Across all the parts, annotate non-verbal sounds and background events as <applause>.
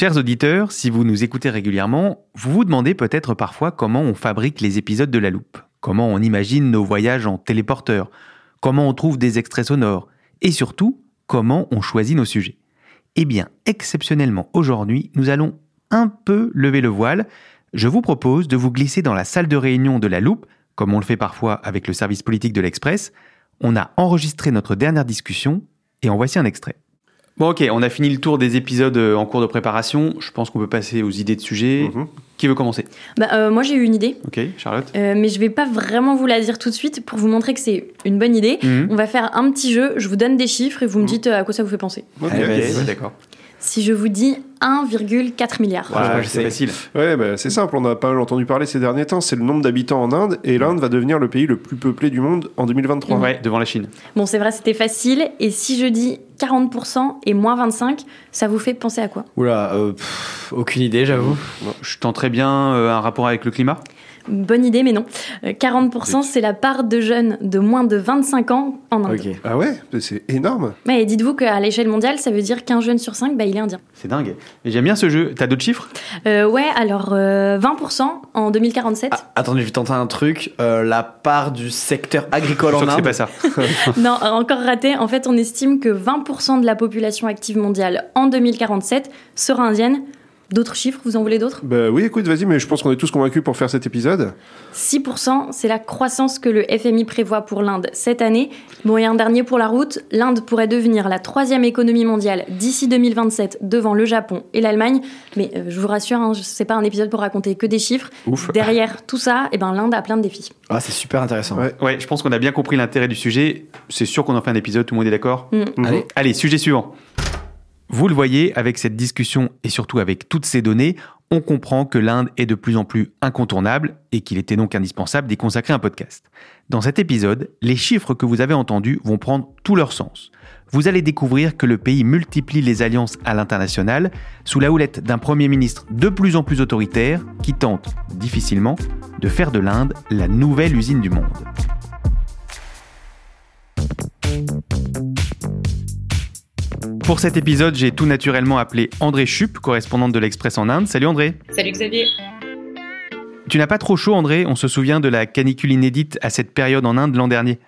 Chers auditeurs, si vous nous écoutez régulièrement, vous vous demandez peut-être parfois comment on fabrique les épisodes de La Loupe, comment on imagine nos voyages en téléporteur, comment on trouve des extraits sonores, et surtout, comment on choisit nos sujets. Eh bien, exceptionnellement aujourd'hui, nous allons un peu lever le voile. Je vous propose de vous glisser dans la salle de réunion de La Loupe, comme on le fait parfois avec le service politique de l'Express. On a enregistré notre dernière discussion, et en voici un extrait. Bon, ok, on a fini le tour des épisodes euh, en cours de préparation. Je pense qu'on peut passer aux idées de sujets. Qui veut commencer? Bah, euh, moi j'ai eu une idée, Ok, Charlotte? Euh, mais je vais pas vraiment vous la dire tout de suite pour vous montrer que c'est une bonne idée. Mhm. On va faire un petit jeu, je vous donne des chiffres et vous me dites euh, à quoi ça vous fait penser. Ok, vas-y, ouais, d'accord. Si je vous dis 1,4 milliard. Ouais, c'est facile. Ouais, bah, c'est simple, on a pas mal entendu parler ces derniers temps. C'est le nombre d'habitants en Inde et l'Inde va devenir le pays le plus peuplé du monde en 2023. Ouais, devant la Chine. Bon, c'est vrai, c'était facile. Et si je dis 40% et moins 25, ça vous fait penser à quoi? Oula, euh, pff, aucune idée, j'avoue. Je tenterais bien euh, un rapport avec le climat. Bonne idée, mais non. Euh, 40%, c'est la part de jeunes de moins de 25 ans en Inde. Ah ouais C'est énorme. Et dites-vous qu'à l'échelle mondiale, ça veut dire qu'un jeune sur 5, bah, il est indien. C'est dingue. Et j'aime bien ce jeu. T'as d'autres chiffres? Euh, ouais, alors euh, 20% en 2047. Ah, attendez, je vais tenter un truc. Euh, la part du secteur agricole en que c'est Inde. pas ça. <laughs> Non, euh, encore raté. En fait, on estime que 20% de la population active mondiale en 2047 sera indienne. D'autres chiffres, vous en voulez d'autres? Bah oui, écoute, vas-y, mais je pense qu'on est tous convaincus pour faire cet épisode. 6%, c'est la croissance que le FMI prévoit pour l'Inde cette année. Bon, et un dernier pour la route, l'Inde pourrait devenir la troisième économie mondiale d'ici 2027 devant le Japon et l'Allemagne. Mais euh, je vous rassure, hein, c'est pas un épisode pour raconter que des chiffres. Ouf. Derrière tout ça, eh ben, l'Inde a plein de défis. Ah, c'est super intéressant. Ouais. Ouais, je pense qu'on a bien compris l'intérêt du sujet. C'est sûr qu'on en fait un épisode, tout le monde est d'accord? Mm. Allez. Allez, sujet suivant. Vous le voyez, avec cette discussion et surtout avec toutes ces données, on comprend que l'Inde est de plus en plus incontournable et qu'il était donc indispensable d'y consacrer un podcast. Dans cet épisode, les chiffres que vous avez entendus vont prendre tout leur sens. Vous allez découvrir que le pays multiplie les alliances à l'international sous la houlette d'un Premier ministre de plus en plus autoritaire qui tente, difficilement, de faire de l'Inde la nouvelle usine du monde. Pour cet épisode, j'ai tout naturellement appelé André Chup, correspondante de l'Express en Inde. Salut André. Salut Xavier. Tu n'as pas trop chaud André, on se souvient de la canicule inédite à cette période en Inde l'an dernier.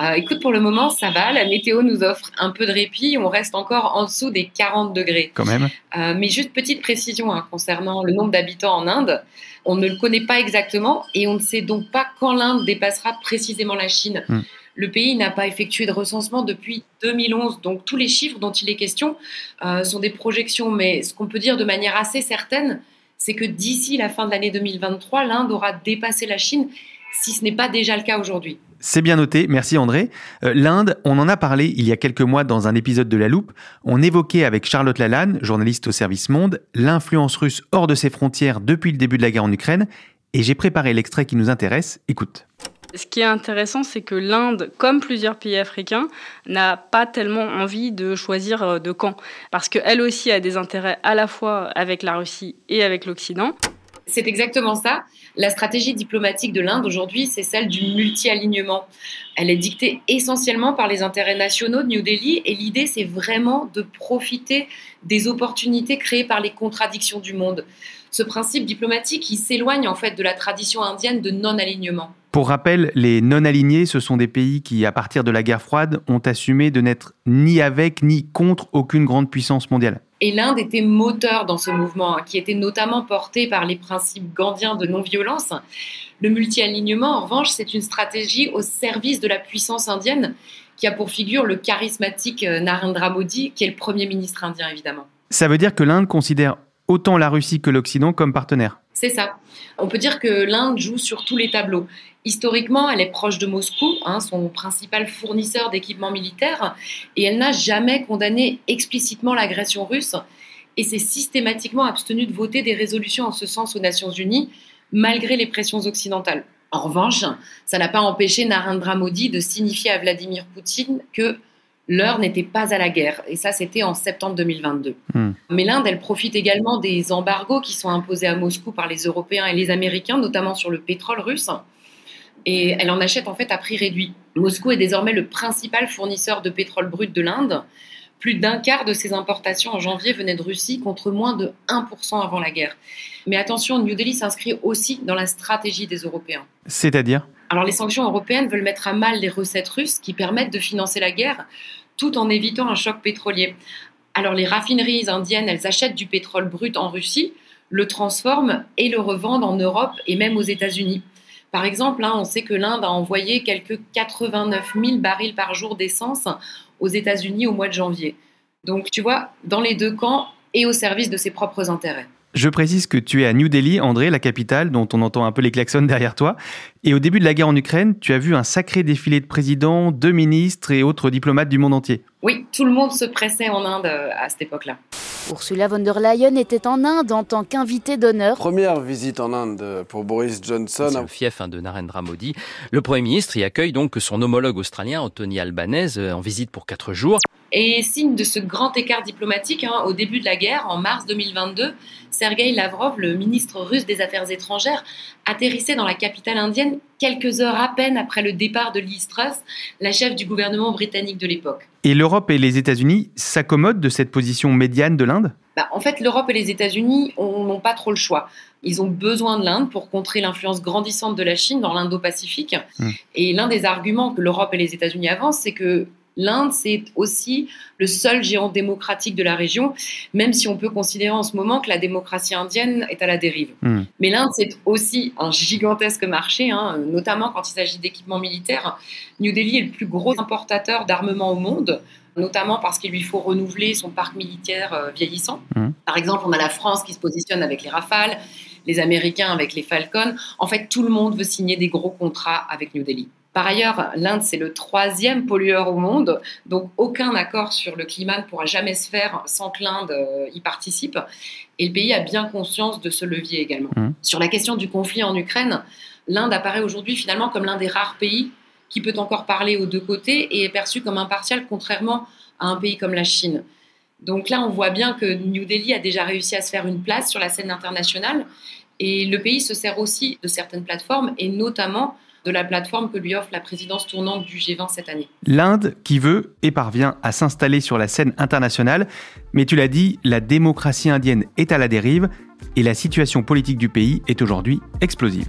Euh, écoute, pour le moment, ça va. La météo nous offre un peu de répit. On reste encore en dessous des 40 degrés. Quand même. Euh, mais juste petite précision hein, concernant le nombre d'habitants en Inde. On ne le connaît pas exactement et on ne sait donc pas quand l'Inde dépassera précisément la Chine. Hmm. Le pays n'a pas effectué de recensement depuis 2011, donc tous les chiffres dont il est question euh, sont des projections. Mais ce qu'on peut dire de manière assez certaine, c'est que d'ici la fin de l'année 2023, l'Inde aura dépassé la Chine, si ce n'est pas déjà le cas aujourd'hui. C'est bien noté, merci André. Euh, L'Inde, on en a parlé il y a quelques mois dans un épisode de La Loupe. On évoquait avec Charlotte Lalanne, journaliste au service Monde, l'influence russe hors de ses frontières depuis le début de la guerre en Ukraine. Et j'ai préparé l'extrait qui nous intéresse. Écoute. Ce qui est intéressant, c'est que l'Inde, comme plusieurs pays africains, n'a pas tellement envie de choisir euh, de camp, parce qu'elle aussi a des intérêts à la fois avec la Russie et avec l'Occident. C'est exactement ça. La stratégie diplomatique de l'Inde aujourd'hui, c'est celle du multi-alignement. Elle est dictée essentiellement par les intérêts nationaux de New Delhi et l'idée, c'est vraiment de profiter des opportunités créées par les contradictions du monde. Ce principe diplomatique, il s'éloigne en fait de la tradition indienne de non-alignement. Pour rappel, les non-alignés, ce sont des pays qui, à partir de la guerre froide, ont assumé de n'être ni avec ni contre aucune grande puissance mondiale. Et l'Inde était moteur dans ce mouvement, hein, qui était notamment porté par les principes gandhiens de non-violence. Le multi-alignement, en revanche, c'est une stratégie au service de la puissance indienne qui a pour figure le charismatique euh, Narendra Modi, qui est le Premier ministre indien, évidemment. Ça veut dire que l'Inde considère autant la Russie que l'Occident comme partenaires C'est ça. On peut dire que l'Inde joue sur tous les tableaux. Historiquement, elle est proche de Moscou, hein, son principal fournisseur d'équipements militaires, et elle n'a jamais condamné explicitement l'agression russe, et s'est systématiquement abstenue de voter des résolutions en ce sens aux Nations Unies, malgré les pressions occidentales. En revanche, ça n'a pas empêché Narendra Modi de signifier à Vladimir Poutine que l'heure n'était pas à la guerre. Et ça, c'était en septembre 2022. Hmm. Mais l'Inde, elle profite également des embargos qui sont imposés à Moscou par les Européens et les Américains, notamment sur le pétrole russe. Et elle en achète en fait à prix réduit. Moscou est désormais le principal fournisseur de pétrole brut de l'Inde. Plus d'un quart de ses importations en janvier venaient de Russie contre moins de 1% avant la guerre. Mais attention, New Delhi s'inscrit aussi dans la stratégie des Européens. C'est-à-dire? Alors les sanctions européennes veulent mettre à mal les recettes russes qui permettent de financer la guerre tout en évitant un choc pétrolier. Alors les raffineries indiennes, elles achètent du pétrole brut en Russie, le transforment et le revendent en Europe et même aux États-Unis. Par exemple, hein, on sait que l'Inde a envoyé quelques 89 000 barils par jour d'essence aux États-Unis au mois de janvier. Donc, tu vois, dans les deux camps et au service de ses propres intérêts. Je précise que tu es à New Delhi, André, la capitale, dont on entend un peu les klaxons derrière toi. Et au début de la guerre en Ukraine, tu as vu un sacré défilé de présidents, de ministres et autres diplomates du monde entier. Oui, tout le monde se pressait en Inde euh, à cette époque-là. Ursula von der Leyen était en Inde en tant qu'invitée d'honneur. Première visite en Inde pour Boris Johnson. C'est le fief hein, de Narendra Modi. Le Premier ministre y accueille donc son homologue australien, Anthony Albanese, euh, en visite pour quatre jours. Et signe de ce grand écart diplomatique, hein, au début de la guerre, en mars 2022, Sergei Lavrov, le ministre russe des Affaires étrangères, atterrissait dans la capitale indienne quelques heures à peine après le départ de Liz Truss, la chef du gouvernement britannique de l'époque. Et l'Europe et les États-Unis s'accommodent de cette position médiane de l'Inde bah, En fait, l'Europe et les États-Unis n'ont pas trop le choix. Ils ont besoin de l'Inde pour contrer l'influence grandissante de la Chine dans l'Indo-Pacifique. Hmm. Et l'un des arguments que l'Europe et les États-Unis avancent, c'est que L'Inde, c'est aussi le seul géant démocratique de la région, même si on peut considérer en ce moment que la démocratie indienne est à la dérive. Hmm. Mais l'Inde, c'est aussi un gigantesque marché, hein, notamment quand il s'agit d'équipements militaires. New Delhi est le plus gros importateur d'armement au monde notamment parce qu'il lui faut renouveler son parc militaire euh, vieillissant. Hmm. Par exemple, on a la France qui se positionne avec les Rafales, les Américains avec les Falcons. En fait, tout le monde veut signer des gros contrats avec New Delhi. Par ailleurs, l'Inde, c'est le troisième pollueur au monde, donc aucun accord sur le climat ne pourra jamais se faire sans que l'Inde euh, y participe. Et le pays a bien conscience de ce levier également. Mmh. Sur la question du conflit en Ukraine, l'Inde apparaît aujourd'hui finalement comme l'un des rares pays qui peut encore parler aux deux côtés et est perçu comme impartial, contrairement à un pays comme la Chine. Donc là, on voit bien que New Delhi a déjà réussi à se faire une place sur la scène internationale et le pays se sert aussi de certaines plateformes et notamment de la plateforme que lui offre la présidence tournante du G20 cette année. L'Inde qui veut et parvient à s'installer sur la scène internationale, mais tu l'as dit, la démocratie indienne est à la dérive et la situation politique du pays est aujourd'hui explosive.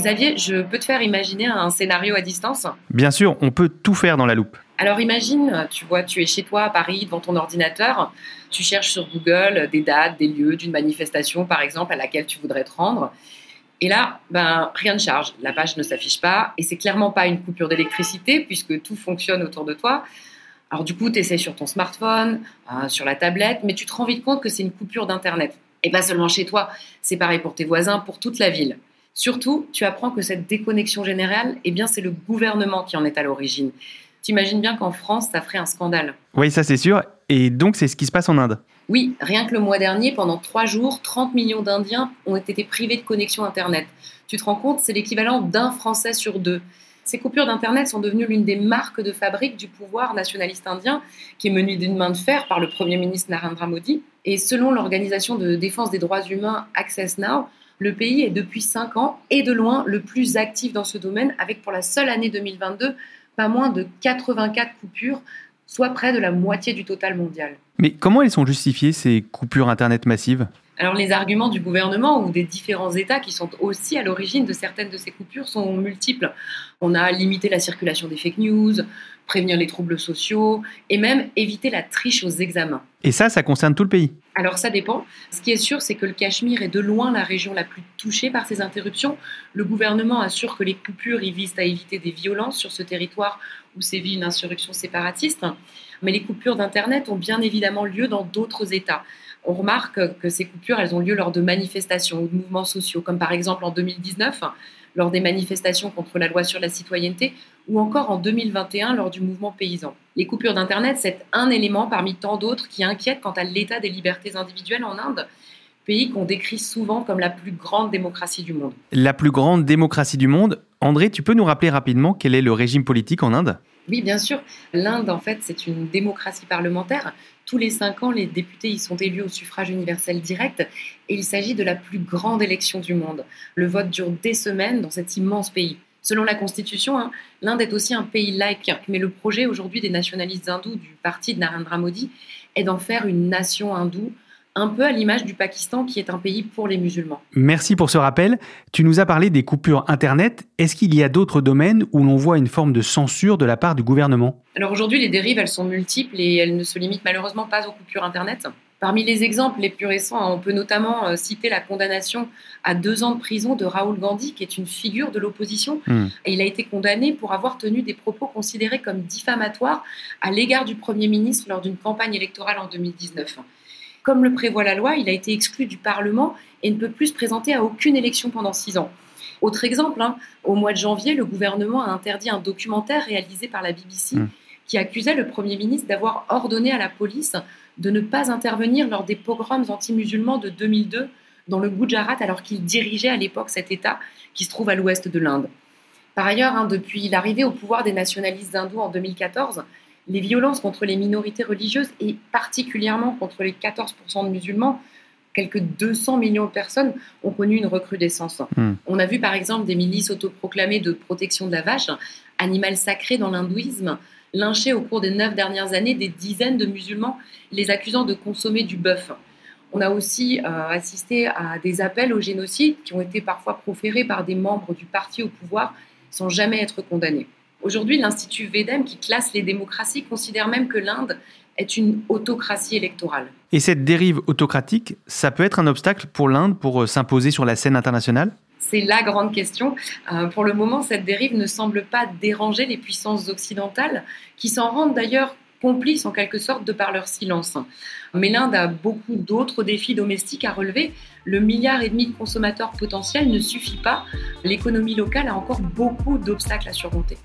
Xavier, je peux te faire imaginer un scénario à distance Bien sûr, on peut tout faire dans la loupe. Alors imagine, tu vois, tu es chez toi à Paris devant ton ordinateur, tu cherches sur Google des dates, des lieux d'une manifestation par exemple à laquelle tu voudrais te rendre. Et là, ben, rien ne charge, la page ne s'affiche pas et c'est clairement pas une coupure d'électricité puisque tout fonctionne autour de toi. Alors du coup, tu essaies sur ton smartphone, euh, sur la tablette, mais tu te rends vite compte que c'est une coupure d'Internet. Et pas seulement chez toi, c'est pareil pour tes voisins, pour toute la ville. Surtout, tu apprends que cette déconnexion générale, eh bien, c'est le gouvernement qui en est à l'origine. T'imagines bien qu'en France, ça ferait un scandale. Oui, ça c'est sûr. Et donc, c'est ce qui se passe en Inde. Oui, rien que le mois dernier, pendant trois jours, 30 millions d'Indiens ont été privés de connexion Internet. Tu te rends compte, c'est l'équivalent d'un Français sur deux. Ces coupures d'Internet sont devenues l'une des marques de fabrique du pouvoir nationaliste indien, qui est mené d'une main de fer par le Premier ministre Narendra Modi. Et selon l'organisation de défense des droits humains Access Now, le pays est depuis cinq ans et de loin le plus actif dans ce domaine, avec pour la seule année 2022 pas moins de 84 coupures, soit près de la moitié du total mondial. Mais comment elles sont justifiées, ces coupures Internet massives? Alors les arguments du gouvernement ou des différents États qui sont aussi à l'origine de certaines de ces coupures sont multiples. On a limité la circulation des fake news, prévenir les troubles sociaux et même éviter la triche aux examens. Et ça, ça concerne tout le pays Alors ça dépend. Ce qui est sûr, c'est que le Cachemire est de loin la région la plus touchée par ces interruptions. Le gouvernement assure que les coupures y visent à éviter des violences sur ce territoire où sévit une insurrection séparatiste. Mais les coupures d'Internet ont bien évidemment lieu dans d'autres États on remarque que ces coupures, elles ont lieu lors de manifestations ou de mouvements sociaux, comme par exemple en 2019, lors des manifestations contre la loi sur la citoyenneté, ou encore en 2021 lors du mouvement paysan. Les coupures d'Internet, c'est un élément parmi tant d'autres qui inquiète quant à l'état des libertés individuelles en Inde, pays qu'on décrit souvent comme la plus grande démocratie du monde. La plus grande démocratie du monde André, tu peux nous rappeler rapidement quel est le régime politique en Inde? Oui, bien sûr. L'Inde, en fait, c'est une démocratie parlementaire tous les cinq ans, les députés y sont élus au suffrage universel direct et il s'agit de la plus grande élection du monde. Le vote dure des semaines dans cet immense pays. Selon la Constitution, hein, l'Inde est aussi un pays laïque, mais le projet aujourd'hui des nationalistes hindous du parti de Narendra Modi est d'en faire une nation hindoue un peu à l'image du Pakistan qui est un pays pour les musulmans. Merci pour ce rappel. Tu nous as parlé des coupures Internet. Est-ce qu'il y a d'autres domaines où l'on voit une forme de censure de la part du gouvernement? Alors aujourd'hui, les dérives, elles sont multiples et elles ne se limitent malheureusement pas aux coupures Internet. Parmi les exemples les plus récents, on peut notamment euh, citer la condamnation à deux ans de prison de Raoul Gandhi, qui est une figure de l'opposition. Hmm. Et il a été condamné pour avoir tenu des propos considérés comme diffamatoires à l'égard du Premier ministre lors d'une campagne électorale en 2019. Comme le prévoit la loi, il a été exclu du Parlement et ne peut plus se présenter à aucune élection pendant six ans. Autre exemple, hein, au mois de janvier, le gouvernement a interdit un documentaire réalisé par la BBC hmm. qui accusait le Premier ministre d'avoir ordonné à la police de ne pas intervenir lors des pogroms anti-musulmans de 2002 dans le Gujarat alors qu'il dirigeait à l'époque cet État qui se trouve à l'ouest de l'Inde. Par ailleurs, hein, depuis l'arrivée au pouvoir des nationalistes hindous en 2014, les violences contre les minorités religieuses et particulièrement contre les 14% de musulmans, quelques 200 millions de personnes ont connu une recrudescence. Hmm. On a vu par exemple des milices autoproclamées de protection de la vache, animal sacré dans l'hindouisme, lyncher au cours des neuf dernières années des dizaines de musulmans, les accusant de consommer du bœuf. On a aussi euh, assisté à des appels au génocide qui ont été parfois proférés par des membres du parti au pouvoir sans jamais être condamnés. Aujourd'hui, l'Institut VEDEM, qui classe les démocraties, considère même que l'Inde est une autocratie électorale. Et cette dérive autocratique, ça peut être un obstacle pour l'Inde pour euh, s'imposer sur la scène internationale? C'est la grande question. Euh, pour le moment, cette dérive ne semble pas déranger les puissances occidentales, qui s'en rendent d'ailleurs complices en quelque sorte de par leur silence. Mais l'Inde a beaucoup d'autres défis domestiques à relever. Le milliard et demi de consommateurs potentiels ne suffit pas. L'économie locale a encore beaucoup d'obstacles à surmonter.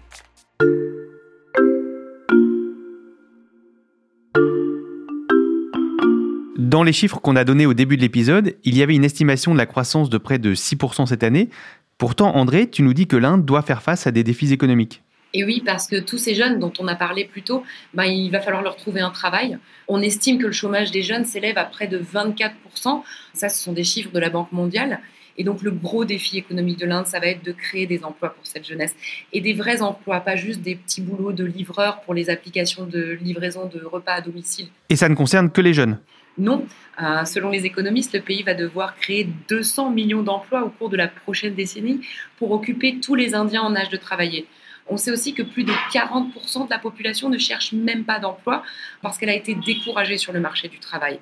Dans les chiffres qu'on a donnés au début de l'épisode, il y avait une estimation de la croissance de près de 6% cette année. Pourtant, André, tu nous dis que l'Inde doit faire face à des défis économiques. Et oui, parce que tous ces jeunes dont on a parlé plus tôt, ben, il va falloir leur trouver un travail. On estime que le chômage des jeunes s'élève à près de 24%. Ça, ce sont des chiffres de la Banque mondiale. Et donc le gros défi économique de l'Inde, ça va être de créer des emplois pour cette jeunesse. Et des vrais emplois, pas juste des petits boulots de livreur pour les applications de livraison de repas à domicile. Et ça ne concerne que les jeunes? Non, euh, selon les économistes, le pays va devoir créer 200 millions d'emplois au cours de la prochaine décennie pour occuper tous les Indiens en âge de travailler. On sait aussi que plus de 40% de la population ne cherche même pas d'emploi parce qu'elle a été découragée sur le marché du travail.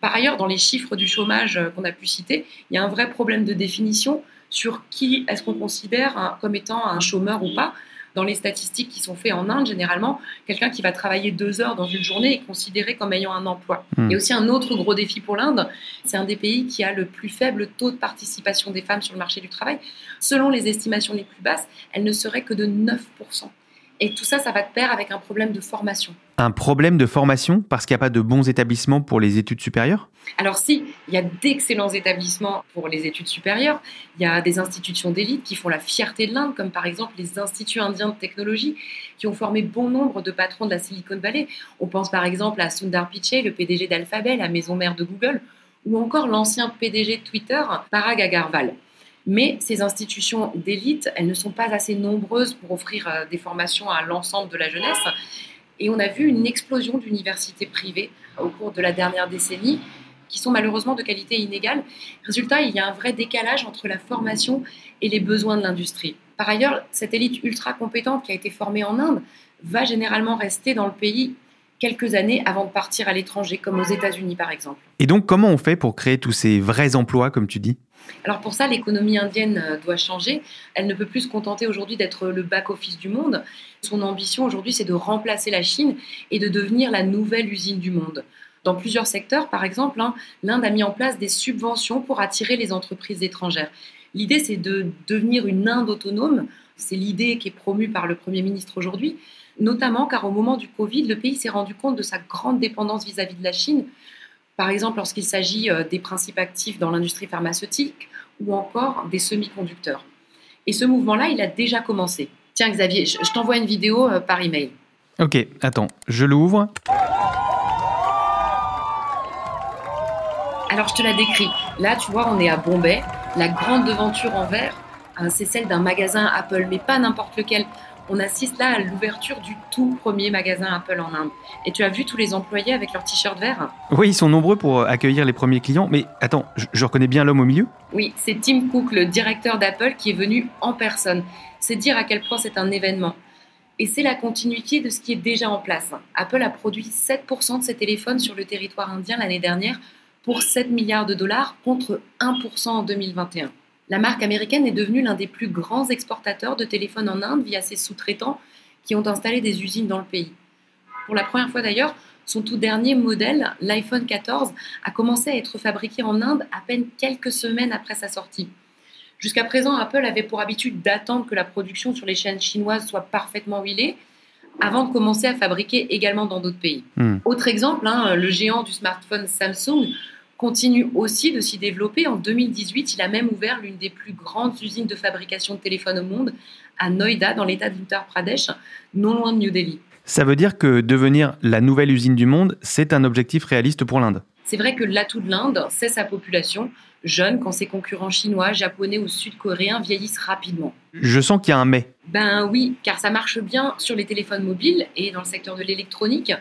Par ailleurs, dans les chiffres du chômage euh, qu'on a pu citer, il y a un vrai problème de définition sur qui est-ce qu'on considère comme étant un chômeur ou pas dans les statistiques qui sont faites en Inde, généralement, quelqu'un qui va travailler deux heures dans une journée est considéré comme ayant un emploi. Hmm. Et aussi un autre gros défi pour l'Inde, c'est un des pays qui a le plus faible taux de participation des femmes sur le marché du travail. Selon les estimations les plus basses, elle ne serait que de 9%. Et tout ça, ça va de pair avec un problème de formation. Un problème de formation parce qu'il n'y a pas de bons établissements pour les études supérieures? Alors si, il y a d'excellents établissements pour les études supérieures. Il y a des institutions d'élite qui font la fierté de l'Inde, comme par exemple les instituts indiens de technologie, qui ont formé bon nombre de patrons de la Silicon Valley. On pense par exemple à Sundar Pichai, le PDG d'Alphabet, la maison mère de Google, ou encore l'ancien PDG de Twitter, Parag Agarwal. Mais ces institutions d'élite, elles ne sont pas assez nombreuses pour offrir euh, des formations à l'ensemble de la jeunesse. Et on a vu une explosion d'universités privées au cours de la dernière décennie qui sont malheureusement de qualité inégale. Résultat, il y a un vrai décalage entre la formation et les besoins de l'industrie. Par ailleurs, cette élite ultra compétente qui a été formée en Inde va généralement rester dans le pays quelques années avant de partir à l'étranger, comme aux États-Unis par exemple. Et donc, comment on fait pour créer tous ces vrais emplois, comme tu dis? Alors pour ça, l'économie indienne euh, doit changer. Elle ne peut plus se contenter aujourd'hui d'être le back-office du monde. Son ambition aujourd'hui, c'est de remplacer la Chine et de devenir la nouvelle usine du monde. Dans plusieurs secteurs, par exemple, hein, l'Inde a mis en place des subventions pour attirer les entreprises étrangères. L'idée, c'est de devenir une Inde autonome. C'est l'idée qui est promue par le Premier ministre aujourd'hui notamment car au moment du Covid, le pays s'est rendu compte de sa grande dépendance vis-à-vis de la Chine, par exemple lorsqu'il s'agit euh, des principes actifs dans l'industrie pharmaceutique ou encore des semi-conducteurs. Et ce mouvement-là, il a déjà commencé. Tiens Xavier, je t'envoie une vidéo euh, par email. Ok, attends, je l'ouvre. Alors je te la décris. Là, tu vois, on est à Bombay. La grande devanture en verre, c'est celle d'un magasin Apple, mais pas n'importe lequel on assiste là à l'ouverture du tout premier magasin Apple en Inde. Et tu as vu tous les employés avec leurs t-shirts verts? Oui, ils sont nombreux pour euh, accueillir les premiers clients. Mais attends, je, reconnais bien l'homme au milieu? Oui, c'est Tim Cook, le directeur d'Apple, qui est venu en personne. C'est dire à quel point c'est un événement. Et c'est la continuité de ce qui est déjà en place. Apple a produit 7% de ses téléphones sur le territoire indien l'année dernière pour 7 milliards de dollars contre 1% en 2021. La marque américaine est devenue l'un des plus grands exportateurs de téléphones en Inde via ses sous-traitants qui ont installé des usines dans le pays. Pour la première fois d'ailleurs, son tout dernier modèle, l'iPhone 14, a commencé à être fabriqué en Inde à peine quelques semaines après sa sortie. Jusqu'à présent, Apple avait pour habitude d'attendre que la production sur les chaînes chinoises soit parfaitement huilée avant de commencer à fabriquer également dans d'autres pays. Hmm. Autre exemple, hein, le géant du smartphone Samsung continue aussi de s'y développer. En 2018, il a même ouvert l'une des plus grandes usines de fabrication de téléphones au monde, à Noida, dans l'état d'Uttar Pradesh, non loin de New Delhi. Ça veut dire que devenir la nouvelle usine du monde, c'est un objectif réaliste pour l'Inde C'est vrai que l'atout de l'Inde, c'est sa population, jeune quand ses concurrents chinois, japonais ou sud-coréens vieillissent rapidement. Je sens qu'il y a un mais. Ben oui, car ça marche bien sur les téléphones mobiles et dans le secteur de l'électronique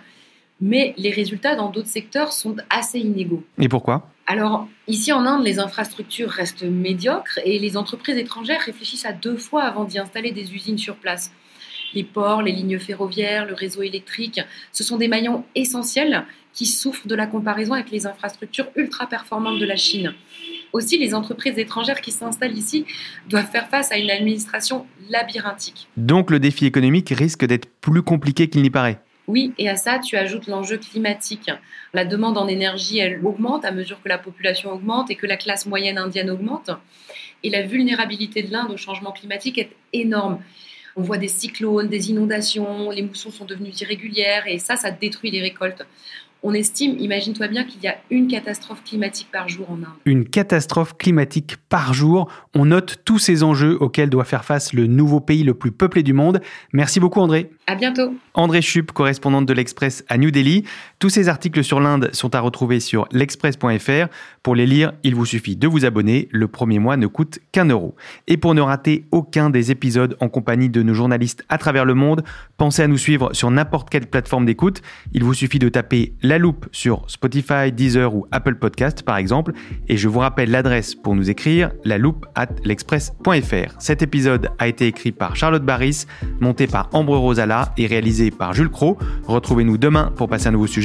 mais les résultats dans d'autres secteurs sont assez inégaux. Et pourquoi? Alors, ici en Inde, les infrastructures restent médiocres et les entreprises étrangères réfléchissent à deux fois avant d'y installer des usines sur place. Les ports, les lignes ferroviaires, le réseau électrique, ce sont des maillons essentiels qui souffrent de la comparaison avec les infrastructures ultra performantes de la Chine. Aussi, les entreprises étrangères qui s'installent ici doivent faire face à une administration labyrinthique. Donc le défi économique risque d'être plus compliqué qu'il n'y paraît. Oui, et à ça, tu ajoutes l'enjeu climatique. La demande en énergie, elle augmente à mesure que la population augmente et que la classe moyenne indienne augmente. Et la vulnérabilité de l'Inde au changement climatique est énorme. On voit des cyclones, des inondations, les moussons sont devenus irrégulières et ça, ça détruit les récoltes. On estime, imagine-toi bien qu'il y a une catastrophe climatique par jour en Inde. Une catastrophe climatique par jour. On note tous ces enjeux auxquels doit faire face le nouveau pays le plus peuplé du monde. Merci beaucoup André. À bientôt. André Chup, correspondante de l'Express à New Delhi. Tous ces articles sur l'Inde sont à retrouver sur l'express.fr. Pour les lire, il vous suffit de vous abonner. Le premier mois ne coûte qu'un euro. Et pour ne rater aucun des épisodes en compagnie de nos journalistes à travers le monde, pensez à nous suivre sur n'importe quelle plateforme d'écoute. Il vous suffit de taper La Loupe sur Spotify, Deezer ou Apple Podcast par exemple. Et je vous rappelle l'adresse pour nous écrire, la loupe at l'express.fr. Cet épisode a été écrit par Charlotte Barris, monté par Ambre Rosala et réalisé par Jules Cro. Retrouvez-nous demain pour passer un nouveau sujet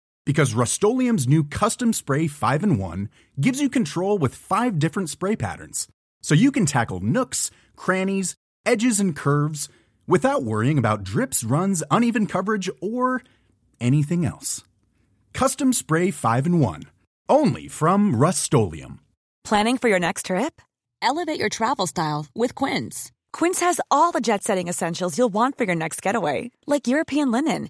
Because Rust new Custom Spray 5 in 1 gives you control with five different spray patterns. So you can tackle nooks, crannies, edges, and curves without worrying about drips, runs, uneven coverage, or anything else. Custom Spray 5 in 1. Only from Rust Planning for your next trip? Elevate your travel style with Quince. Quince has all the jet setting essentials you'll want for your next getaway, like European linen,